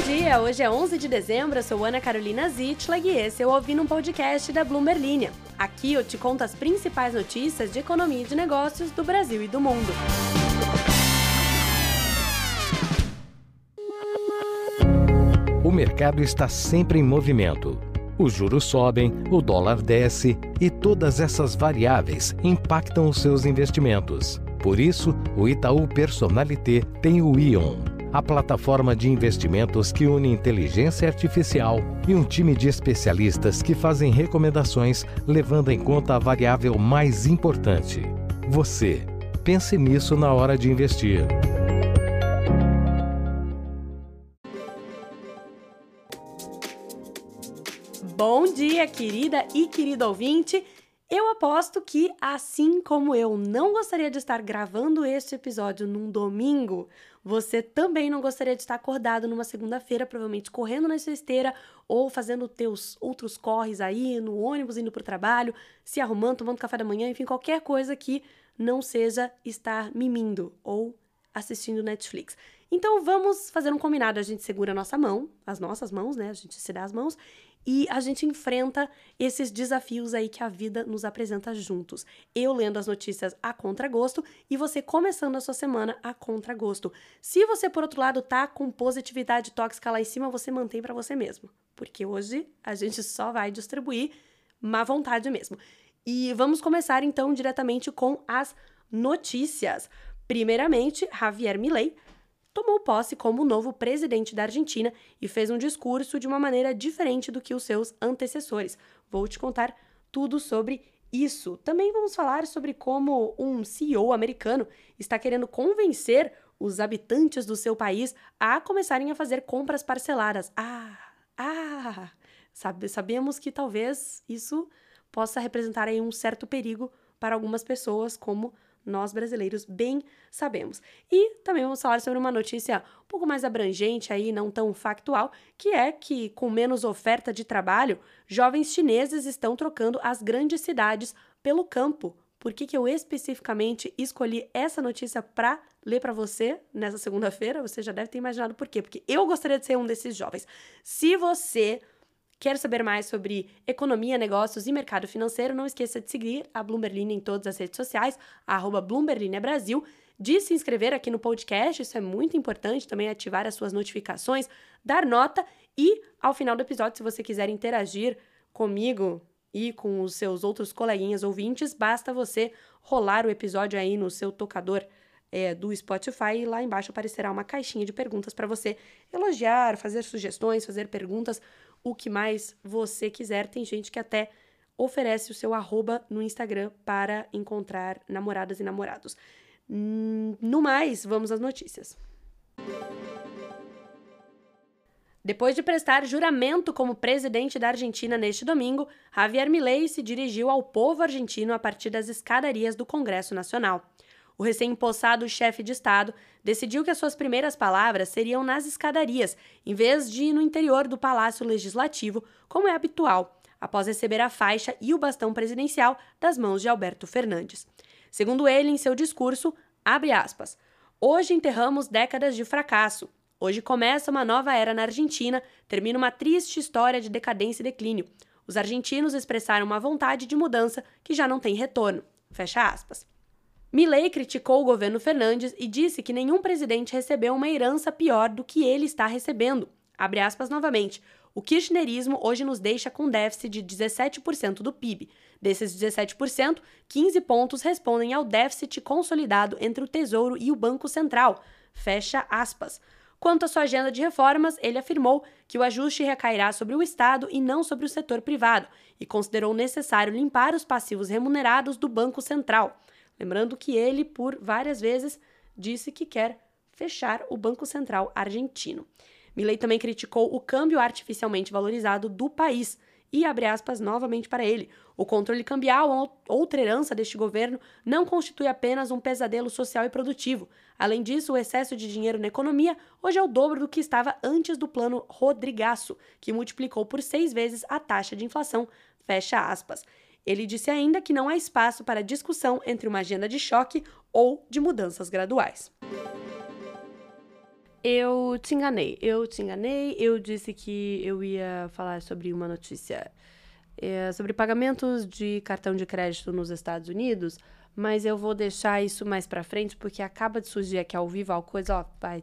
dia, hoje é 11 de dezembro, eu sou Ana Carolina Zitlag e esse é o Ouvindo um Podcast da Bloomberg Linha. Aqui eu te conto as principais notícias de economia e de negócios do Brasil e do mundo. O mercado está sempre em movimento. Os juros sobem, o dólar desce e todas essas variáveis impactam os seus investimentos. Por isso, o Itaú Personalité tem o Ion, a plataforma de investimentos que une inteligência artificial e um time de especialistas que fazem recomendações levando em conta a variável mais importante: você. Pense nisso na hora de investir. Bom dia, querida e querido ouvinte. Eu aposto que, assim como eu não gostaria de estar gravando este episódio num domingo, você também não gostaria de estar acordado numa segunda-feira, provavelmente correndo na sua esteira ou fazendo teus outros corres aí, no ônibus, indo para o trabalho, se arrumando, tomando café da manhã, enfim, qualquer coisa que não seja estar mimindo ou assistindo Netflix. Então vamos fazer um combinado. A gente segura a nossa mão, as nossas mãos, né? A gente se dá as mãos e a gente enfrenta esses desafios aí que a vida nos apresenta juntos. Eu lendo as notícias a contragosto e você começando a sua semana a contragosto. Se você, por outro lado, tá com positividade tóxica lá em cima, você mantém para você mesmo. Porque hoje a gente só vai distribuir má vontade mesmo. E vamos começar então diretamente com as notícias. Primeiramente, Javier Milei tomou posse como novo presidente da Argentina e fez um discurso de uma maneira diferente do que os seus antecessores. Vou te contar tudo sobre isso. Também vamos falar sobre como um CEO americano está querendo convencer os habitantes do seu país a começarem a fazer compras parceladas. Ah, ah! Sabe, sabemos que talvez isso possa representar aí um certo perigo para algumas pessoas, como nós brasileiros bem sabemos. E também vamos falar sobre uma notícia um pouco mais abrangente aí, não tão factual, que é que com menos oferta de trabalho, jovens chineses estão trocando as grandes cidades pelo campo. Por que, que eu especificamente escolhi essa notícia para ler para você nessa segunda-feira? Você já deve ter imaginado por quê? Porque eu gostaria de ser um desses jovens. Se você Quer saber mais sobre economia, negócios e mercado financeiro? Não esqueça de seguir a Bloomberg em todas as redes sociais, arroba Brasil, de se inscrever aqui no podcast, isso é muito importante, também ativar as suas notificações, dar nota e, ao final do episódio, se você quiser interagir comigo e com os seus outros coleguinhas ouvintes, basta você rolar o episódio aí no seu tocador é, do Spotify e lá embaixo aparecerá uma caixinha de perguntas para você elogiar, fazer sugestões, fazer perguntas o que mais você quiser. Tem gente que até oferece o seu arroba no Instagram para encontrar namoradas e namorados. Hum, no mais, vamos às notícias. Depois de prestar juramento como presidente da Argentina neste domingo, Javier Milei se dirigiu ao povo argentino a partir das escadarias do Congresso Nacional. O recém-impossado chefe de Estado decidiu que as suas primeiras palavras seriam nas escadarias, em vez de no interior do Palácio Legislativo, como é habitual, após receber a faixa e o bastão presidencial das mãos de Alberto Fernandes. Segundo ele, em seu discurso, abre aspas, Hoje enterramos décadas de fracasso. Hoje começa uma nova era na Argentina, termina uma triste história de decadência e declínio. Os argentinos expressaram uma vontade de mudança que já não tem retorno. Fecha aspas. Milley criticou o governo Fernandes e disse que nenhum presidente recebeu uma herança pior do que ele está recebendo. Abre aspas novamente. O kirchnerismo hoje nos deixa com déficit de 17% do PIB. Desses 17%, 15 pontos respondem ao déficit consolidado entre o Tesouro e o Banco Central. Fecha aspas. Quanto à sua agenda de reformas, ele afirmou que o ajuste recairá sobre o Estado e não sobre o setor privado, e considerou necessário limpar os passivos remunerados do Banco Central. Lembrando que ele, por várias vezes, disse que quer fechar o Banco Central argentino. Milley também criticou o câmbio artificialmente valorizado do país e abre aspas novamente para ele. O controle cambial, outra herança deste governo, não constitui apenas um pesadelo social e produtivo. Além disso, o excesso de dinheiro na economia hoje é o dobro do que estava antes do plano Rodrigaço, que multiplicou por seis vezes a taxa de inflação. Fecha aspas. Ele disse ainda que não há espaço para discussão entre uma agenda de choque ou de mudanças graduais. Eu te enganei, eu te enganei. Eu disse que eu ia falar sobre uma notícia é, sobre pagamentos de cartão de crédito nos Estados Unidos, mas eu vou deixar isso mais para frente porque acaba de surgir aqui ao vivo uma coisa, ó, vai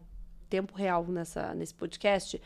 tempo real nessa, nesse podcast.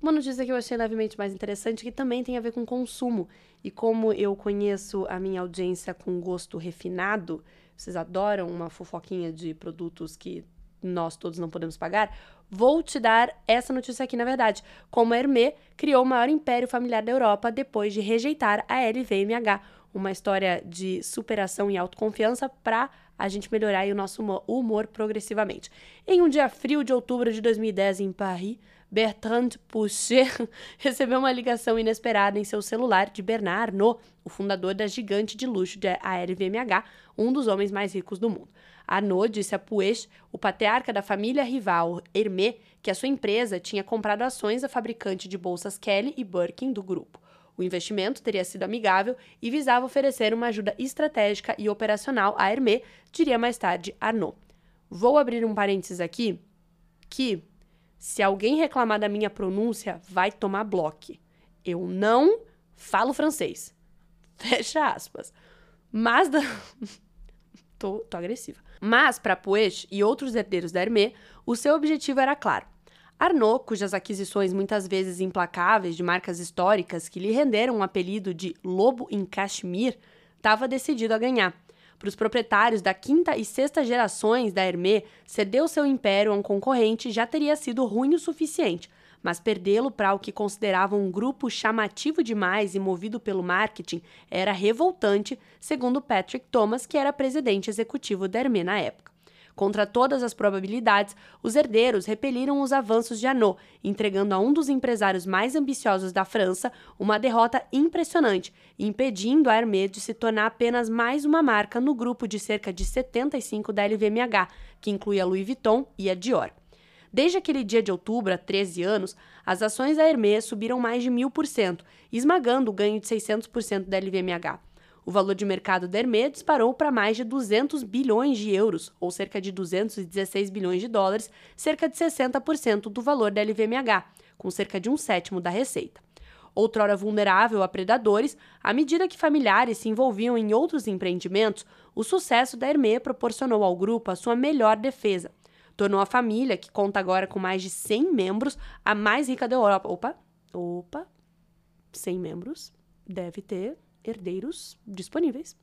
Uma notícia que eu achei levemente mais interessante que também tem a ver com consumo. E como eu conheço a minha audiência com gosto refinado, vocês adoram uma fofoquinha de produtos que nós todos não podemos pagar, vou te dar essa notícia aqui, na verdade. Como a Hermé criou o maior império familiar da Europa depois de rejeitar a LVMH. Uma história de superação e autoconfiança para a gente melhorar o nosso humor progressivamente. Em um dia frio de outubro de 2010 em Paris, Bertrand Pouchet recebeu uma ligação inesperada em seu celular de Bernard Arnault, o fundador da gigante de luxo da LVMH, um dos homens mais ricos do mundo. Arnaud disse a Puech, o patriarca da família rival Hermé, que a sua empresa tinha comprado ações da fabricante de bolsas Kelly e Birkin do grupo. O investimento teria sido amigável e visava oferecer uma ajuda estratégica e operacional à Hermé, diria mais tarde Arnaud. Vou abrir um parênteses aqui que se alguém reclamar da minha pronúncia, vai tomar bloco. Eu não falo francês. Fecha aspas. Mas da... tô, tô agressiva. Mas, para Puech e outros herdeiros da Hermé, o seu objetivo era claro. Arnaud, cujas aquisições muitas vezes implacáveis de marcas históricas que lhe renderam o um apelido de Lobo em Kashmir, estava decidido a ganhar. Para os proprietários da quinta e sexta gerações da Hermé, ceder seu império a um concorrente já teria sido ruim o suficiente, mas perdê-lo para o que consideravam um grupo chamativo demais e movido pelo marketing era revoltante, segundo Patrick Thomas, que era presidente executivo da Hermé na época. Contra todas as probabilidades, os herdeiros repeliram os avanços de Arnaud, entregando a um dos empresários mais ambiciosos da França uma derrota impressionante, impedindo a Hermès de se tornar apenas mais uma marca no grupo de cerca de 75 da LVMH, que inclui a Louis Vuitton e a Dior. Desde aquele dia de outubro, há 13 anos, as ações da Hermès subiram mais de 1000%, esmagando o ganho de 600% da LVMH. O valor de mercado da Hermès disparou para mais de 200 bilhões de euros, ou cerca de 216 bilhões de dólares, cerca de 60% do valor da LVMH, com cerca de um sétimo da receita. Outrora vulnerável a predadores, à medida que familiares se envolviam em outros empreendimentos, o sucesso da Hermès proporcionou ao grupo a sua melhor defesa – tornou a família, que conta agora com mais de 100 membros, a mais rica da Europa. Opa, opa, 100 membros, deve ter herdeiros disponíveis,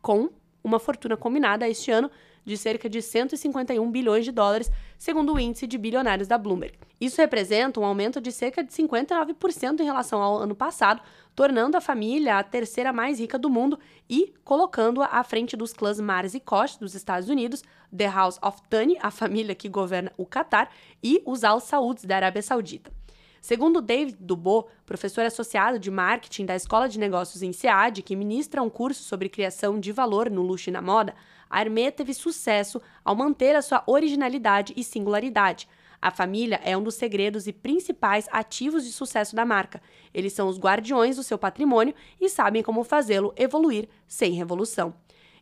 com uma fortuna combinada este ano de cerca de 151 bilhões de dólares, segundo o índice de bilionários da Bloomberg. Isso representa um aumento de cerca de 59% em relação ao ano passado, tornando a família a terceira mais rica do mundo e colocando-a à frente dos clãs Mars e Koch dos Estados Unidos, The House of Thani, a família que governa o Catar, e os Al Sauds da Arábia Saudita. Segundo David Dubois, professor associado de marketing da Escola de Negócios em SEAD, que ministra um curso sobre criação de valor no luxo e na moda, a Hermès teve sucesso ao manter a sua originalidade e singularidade. A família é um dos segredos e principais ativos de sucesso da marca. Eles são os guardiões do seu patrimônio e sabem como fazê-lo evoluir sem revolução.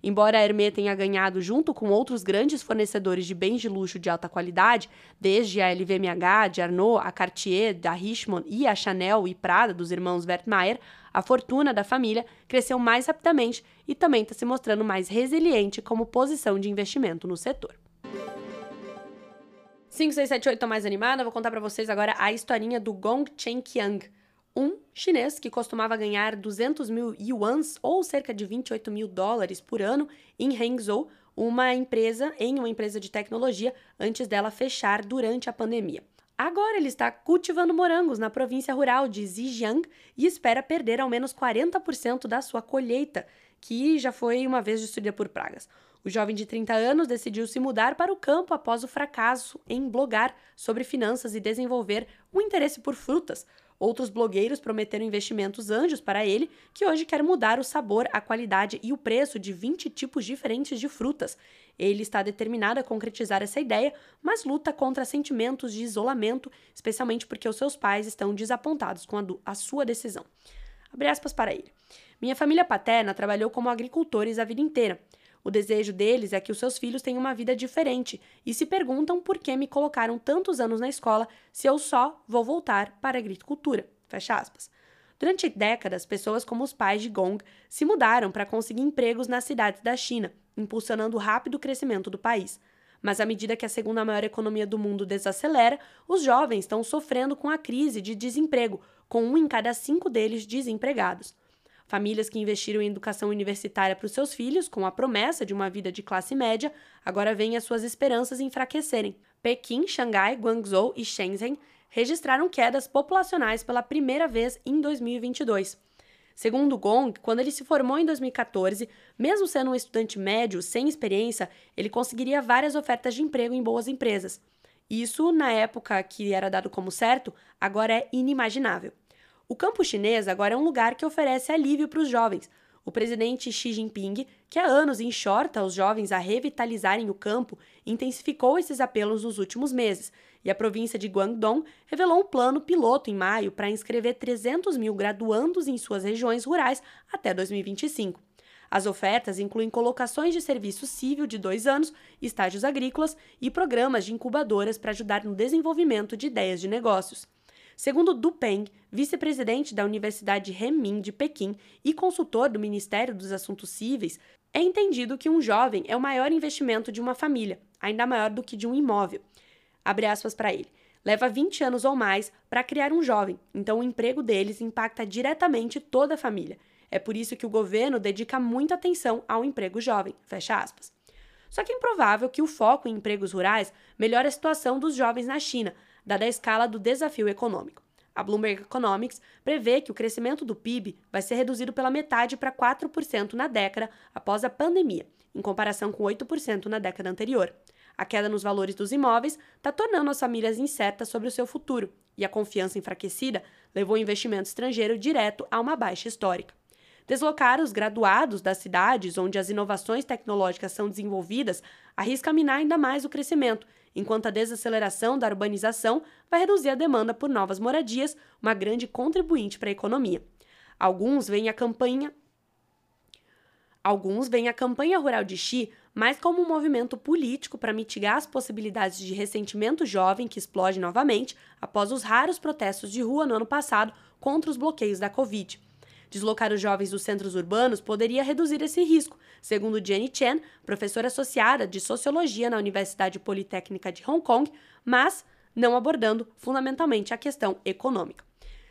Embora a Hermès tenha ganhado junto com outros grandes fornecedores de bens de luxo de alta qualidade, desde a LVMH, de Arnaud, a Cartier, da Richemont e a Chanel e Prada dos irmãos Wertmeier, a fortuna da família cresceu mais rapidamente e também está se mostrando mais resiliente como posição de investimento no setor. 5, 6, 7, 8, tô mais animada. Vou contar para vocês agora a historinha do Gong Chengqiang, um chinês que costumava ganhar 200 mil yuans, ou cerca de 28 mil dólares por ano, em Hangzhou, uma empresa, em uma empresa de tecnologia, antes dela fechar durante a pandemia. Agora ele está cultivando morangos na província rural de Zhejiang e espera perder ao menos 40% da sua colheita, que já foi uma vez destruída por pragas. O jovem de 30 anos decidiu se mudar para o campo após o fracasso em blogar sobre finanças e desenvolver um interesse por frutas, Outros blogueiros prometeram investimentos anjos para ele, que hoje quer mudar o sabor, a qualidade e o preço de 20 tipos diferentes de frutas. Ele está determinado a concretizar essa ideia, mas luta contra sentimentos de isolamento, especialmente porque os seus pais estão desapontados com a, a sua decisão. Abre aspas para ele. Minha família paterna trabalhou como agricultores a vida inteira. O desejo deles é que os seus filhos tenham uma vida diferente e se perguntam por que me colocaram tantos anos na escola se eu só vou voltar para a agricultura. Fecha aspas. Durante décadas, pessoas como os pais de Gong se mudaram para conseguir empregos nas cidades da China, impulsionando o rápido crescimento do país. Mas à medida que a segunda maior economia do mundo desacelera, os jovens estão sofrendo com a crise de desemprego, com um em cada cinco deles desempregados. Famílias que investiram em educação universitária para os seus filhos, com a promessa de uma vida de classe média, agora veem as suas esperanças enfraquecerem. Pequim, Xangai, Guangzhou e Shenzhen registraram quedas populacionais pela primeira vez em 2022. Segundo Gong, quando ele se formou em 2014, mesmo sendo um estudante médio sem experiência, ele conseguiria várias ofertas de emprego em boas empresas. Isso, na época que era dado como certo, agora é inimaginável. O campo chinês agora é um lugar que oferece alívio para os jovens. O presidente Xi Jinping, que há anos enxorta os jovens a revitalizarem o campo, intensificou esses apelos nos últimos meses, e a província de Guangdong revelou um plano piloto em maio para inscrever 300 mil graduandos em suas regiões rurais até 2025. As ofertas incluem colocações de serviço civil de dois anos, estágios agrícolas e programas de incubadoras para ajudar no desenvolvimento de ideias de negócios. Segundo Du Peng, vice-presidente da Universidade Renmin de Pequim e consultor do Ministério dos Assuntos Cíveis, é entendido que um jovem é o maior investimento de uma família, ainda maior do que de um imóvel. Abre aspas para ele. Leva 20 anos ou mais para criar um jovem, então o emprego deles impacta diretamente toda a família. É por isso que o governo dedica muita atenção ao emprego jovem. Fecha aspas. Só que é improvável que o foco em empregos rurais melhore a situação dos jovens na China, dada a escala do desafio econômico. A Bloomberg Economics prevê que o crescimento do PIB vai ser reduzido pela metade para 4% na década após a pandemia, em comparação com 8% na década anterior. A queda nos valores dos imóveis está tornando as famílias incertas sobre o seu futuro, e a confiança enfraquecida levou o investimento estrangeiro direto a uma baixa histórica. Deslocar os graduados das cidades onde as inovações tecnológicas são desenvolvidas arrisca minar ainda mais o crescimento enquanto a desaceleração da urbanização vai reduzir a demanda por novas moradias, uma grande contribuinte para a economia. Alguns veem a campanha Alguns veem a campanha rural de Xi mais como um movimento político para mitigar as possibilidades de ressentimento jovem que explode novamente após os raros protestos de rua no ano passado contra os bloqueios da Covid. Deslocar os jovens dos centros urbanos poderia reduzir esse risco, segundo Jenny Chen, professora associada de sociologia na Universidade Politécnica de Hong Kong, mas não abordando fundamentalmente a questão econômica.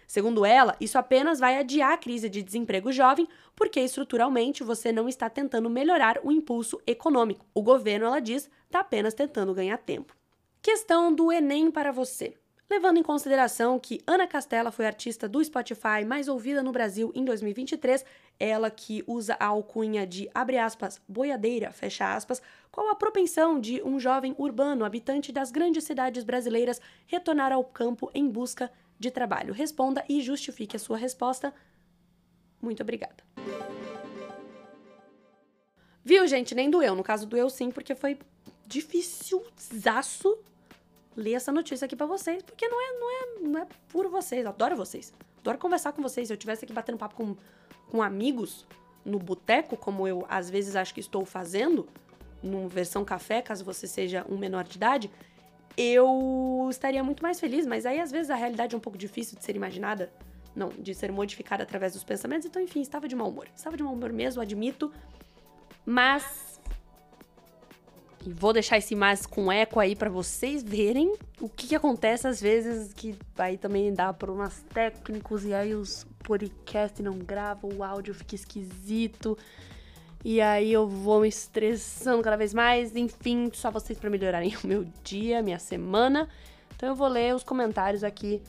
Segundo ela, isso apenas vai adiar a crise de desemprego jovem, porque estruturalmente você não está tentando melhorar o impulso econômico. O governo, ela diz, está apenas tentando ganhar tempo. Questão do Enem para você. Levando em consideração que Ana Castela foi artista do Spotify mais ouvida no Brasil em 2023, ela que usa a alcunha de abre aspas, boiadeira, fecha aspas, qual a propensão de um jovem urbano habitante das grandes cidades brasileiras retornar ao campo em busca de trabalho? Responda e justifique a sua resposta. Muito obrigada. Viu, gente? Nem doeu. No caso, doeu sim, porque foi dificilzaço ler essa notícia aqui para vocês, porque não é, não é, não é por vocês. Adoro vocês. Adoro conversar com vocês. Se eu tivesse aqui batendo papo com, com amigos no boteco, como eu às vezes acho que estou fazendo, numa versão café, caso você seja um menor de idade, eu estaria muito mais feliz. Mas aí às vezes a realidade é um pouco difícil de ser imaginada. Não, de ser modificada através dos pensamentos. Então, enfim, estava de mau humor. Estava de mau humor mesmo, admito. Mas e vou deixar esse mais com eco aí para vocês verem o que, que, acontece às vezes que aí também dá problemas técnicos e aí os podcasts não gravam, o áudio fica esquisito. E aí eu vou me estressando cada vez mais. Enfim, só vocês para melhorarem o meu dia, minha semana. Então eu vou ler os comentários aqui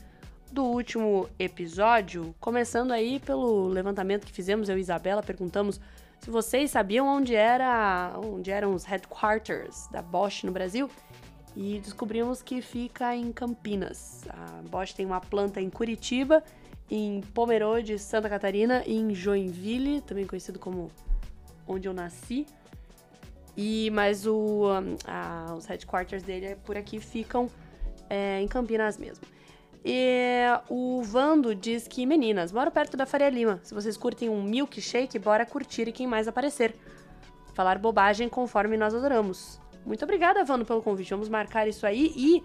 do último episódio, começando aí pelo levantamento que fizemos eu e Isabela, perguntamos se vocês sabiam onde era, onde eram os headquarters da Bosch no Brasil, e descobrimos que fica em Campinas. A Bosch tem uma planta em Curitiba, em Pomerode, Santa Catarina e em Joinville, também conhecido como onde eu nasci. E mas o, a, os headquarters dele por aqui ficam é, em Campinas mesmo. E o Vando diz que, meninas, moro perto da Faria Lima. Se vocês curtem um milkshake, bora curtir e quem mais aparecer. falar bobagem conforme nós adoramos. Muito obrigada, Vano, pelo convite. Vamos marcar isso aí e.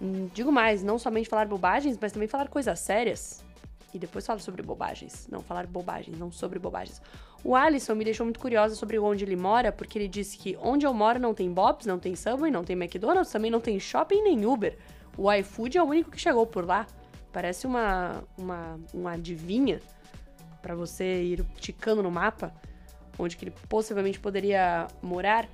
Hum, digo mais, não somente falar bobagens, mas também falar coisas sérias. E depois falar sobre bobagens. Não, falar bobagens, não sobre bobagens. O Alisson me deixou muito curiosa sobre onde ele mora, porque ele disse que onde eu moro não tem Bob's, não tem Subway, não tem McDonald's, também não tem shopping nem Uber. O iFood é o único que chegou por lá. Parece uma, uma, uma adivinha para você ir ticando no mapa onde que ele possivelmente poderia morar.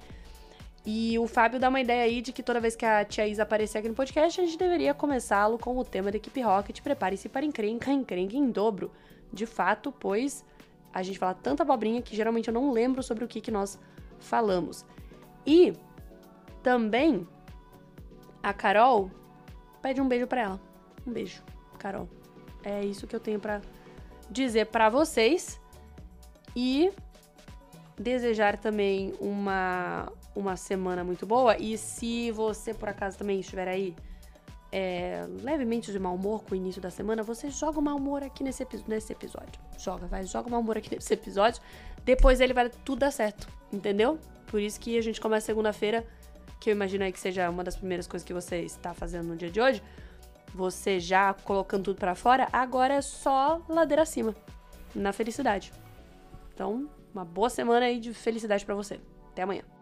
E o Fábio dá uma ideia aí de que toda vez que a tia Isa aparecer aqui no podcast, a gente deveria começá-lo com o tema da equipe Rocket. Prepare-se para encrenca, encrenca em dobro. De fato, pois a gente fala tanta abobrinha que geralmente eu não lembro sobre o que, que nós falamos. E também a Carol pede um beijo para ela. Um beijo, Carol. É isso que eu tenho para dizer para vocês. E desejar também uma, uma semana muito boa. E se você, por acaso, também estiver aí é, levemente de mau humor com o início da semana, você joga o mau humor aqui nesse, nesse episódio. Joga, vai, joga o mau humor aqui nesse episódio. Depois ele vai tudo dar certo, entendeu? Por isso que a gente começa segunda-feira, que eu imagino aí que seja uma das primeiras coisas que você está fazendo no dia de hoje. Você já colocando tudo para fora, agora é só ladeira acima, na felicidade. Então, uma boa semana aí de felicidade para você. Até amanhã.